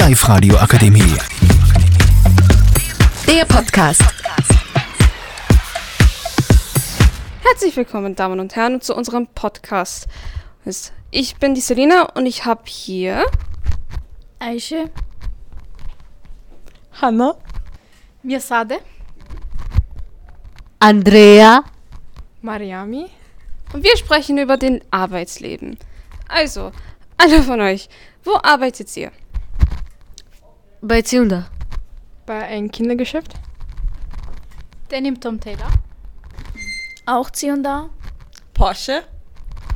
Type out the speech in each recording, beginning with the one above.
Live Radio Akademie. Der Podcast. Herzlich willkommen, Damen und Herren, zu unserem Podcast. Ich bin die Selina und ich habe hier Aische, Hanna, Mirsade, Andrea, Mariami. und wir sprechen über den Arbeitsleben. Also, alle von euch, wo arbeitet ihr? Bei Ziunda. Bei einem Kindergeschäft. Denim Tom Taylor, auch Ziunda, Porsche.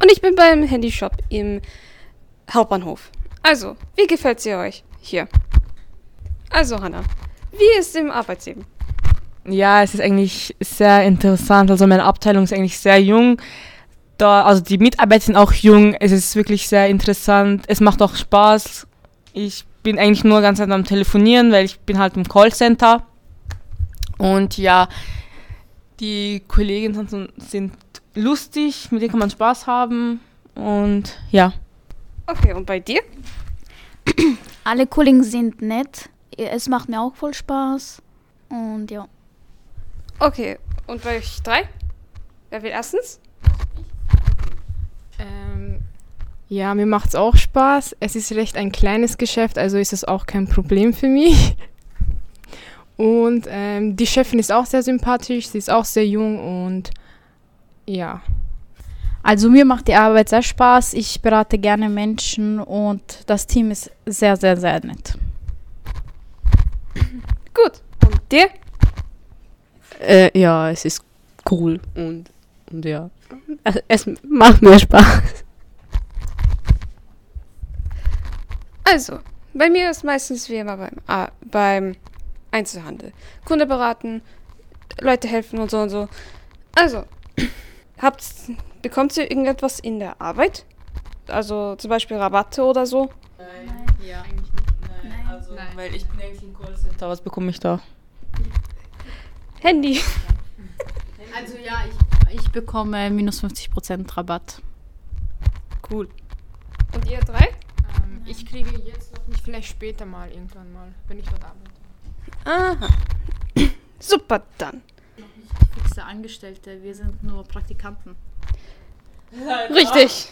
Und ich bin beim Handyshop im Hauptbahnhof. Also, wie gefällt sie euch hier? Also, Hanna, wie ist im Arbeitsleben? Ja, es ist eigentlich sehr interessant. Also meine Abteilung ist eigentlich sehr jung. Da, also die Mitarbeiter sind auch jung. Es ist wirklich sehr interessant. Es macht auch Spaß. Ich bin eigentlich nur ganz am Telefonieren, weil ich bin halt im Callcenter. Und ja, die Kollegen sind, sind lustig, mit denen kann man Spaß haben. Und ja. Okay, und bei dir? alle Kollegen sind nett. Es macht mir auch voll Spaß. Und ja. Okay, und bei euch drei? Wer will erstens? Ähm, ja, mir macht es auch Spaß. Es ist recht ein kleines Geschäft, also ist es auch kein Problem für mich. Und ähm, die Chefin ist auch sehr sympathisch, sie ist auch sehr jung und ja. Also mir macht die Arbeit sehr Spaß. Ich berate gerne Menschen und das Team ist sehr, sehr, sehr nett. Gut. Und dir? Äh, ja, es ist cool und, und ja, es, es macht mir Spaß. Also, bei mir ist meistens wie immer beim, ah, beim Einzelhandel. Kunde beraten, Leute helfen und so und so. Also, habt, bekommt ihr irgendetwas in der Arbeit? Also zum Beispiel Rabatte oder so? Nein, ja. eigentlich nicht. Nein, also, weil ich bin eigentlich im Callcenter. Was bekomme ich da? Handy. Also ja, ich, ich bekomme minus 50% Rabatt. Cool. Und ihr drei? Ich kriege jetzt noch nicht, vielleicht später mal, irgendwann mal, wenn ich dort arbeite. Aha. Super, dann. Fixe Angestellte, wir sind nur Praktikanten. Richtig.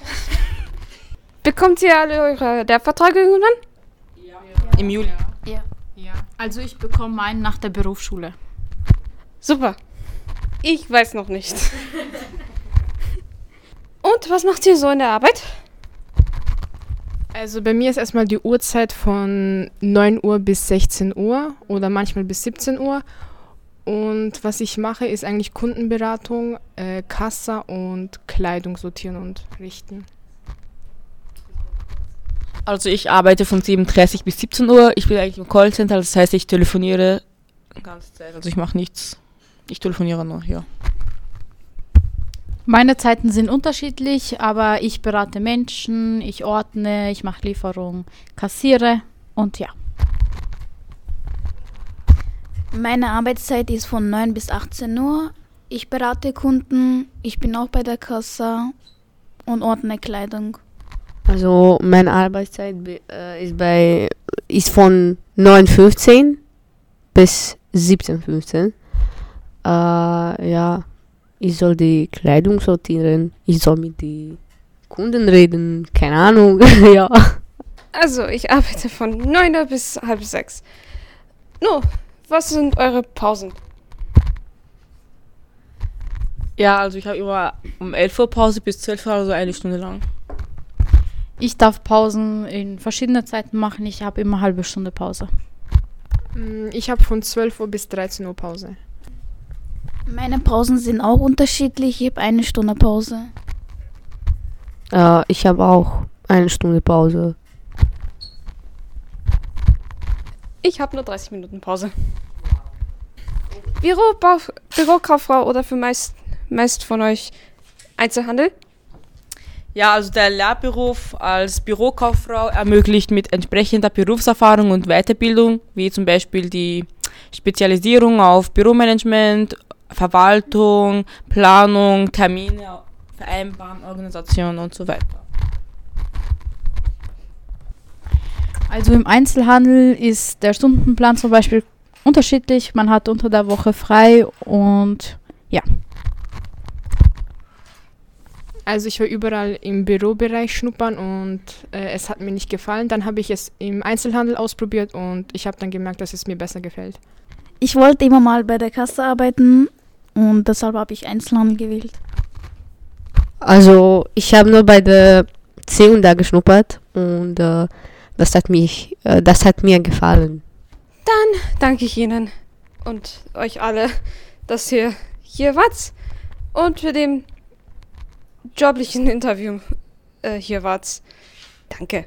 Bekommt ihr alle eure Lehrverträge irgendwann? Im Juli. Ja. Ja. Also ich bekomme meinen nach der Berufsschule. Super. Ich weiß noch nicht. Und was macht ihr so in der Arbeit? Also bei mir ist erstmal die Uhrzeit von 9 Uhr bis 16 Uhr oder manchmal bis 17 Uhr. Und was ich mache, ist eigentlich Kundenberatung, äh, Kassa und Kleidung sortieren und richten. Also ich arbeite von 7.30 bis 17 Uhr. Ich bin eigentlich im Callcenter, das heißt, ich telefoniere die ganze Zeit. Also ich mache nichts. Ich telefoniere nur, ja. Meine Zeiten sind unterschiedlich, aber ich berate Menschen, ich ordne, ich mache Lieferung, kassiere und ja. Meine Arbeitszeit ist von 9 bis 18 Uhr. Ich berate Kunden, ich bin auch bei der Kasse und ordne Kleidung. Also meine Arbeitszeit be- äh, ist bei ist von 9.15 bis 17.15. Äh, ja, ich soll die Kleidung sortieren, ich soll mit den Kunden reden, keine Ahnung, ja. Also, ich arbeite von 9 Uhr bis halb sechs. No, was sind eure Pausen? Ja, also ich habe immer um 11 Uhr Pause bis 12 Uhr, also eine Stunde lang. Ich darf Pausen in verschiedene Zeiten machen. Ich habe immer halbe Stunde Pause. Mm, Ich habe von 12 Uhr bis 13 Uhr Pause. Meine Pausen sind auch unterschiedlich. Ich habe eine Stunde Pause. Äh, ich habe auch eine Stunde Pause. Ich habe nur 30 Minuten Pause. Bürobau Bürokauffrau oder für meist, meist von euch Einzelhandel? Ja, also der Lehrberuf als Bürokauffrau ermöglicht mit entsprechender Berufserfahrung und Weiterbildung, wie zum Beispiel die Spezialisierung auf Büromanagement, Verwaltung, Planung, Termine vereinbaren, Organisation und so weiter. Also im Einzelhandel ist der Stundenplan zum Beispiel unterschiedlich. Man hat unter der Woche frei und ja. Also ich war überall im Bürobereich schnuppern und äh, es hat mir nicht gefallen. Dann habe ich es im Einzelhandel ausprobiert und ich habe dann gemerkt, dass es mir besser gefällt. Ich wollte immer mal bei der Kasse arbeiten und deshalb habe ich Einzelhandel gewählt. Also ich habe nur bei der C und da geschnuppert und äh, das hat mich, äh, das hat mir gefallen. Danke ich Ihnen und euch alle, dass ihr hier wart und für den joblichen Interview äh, hier wart. Danke.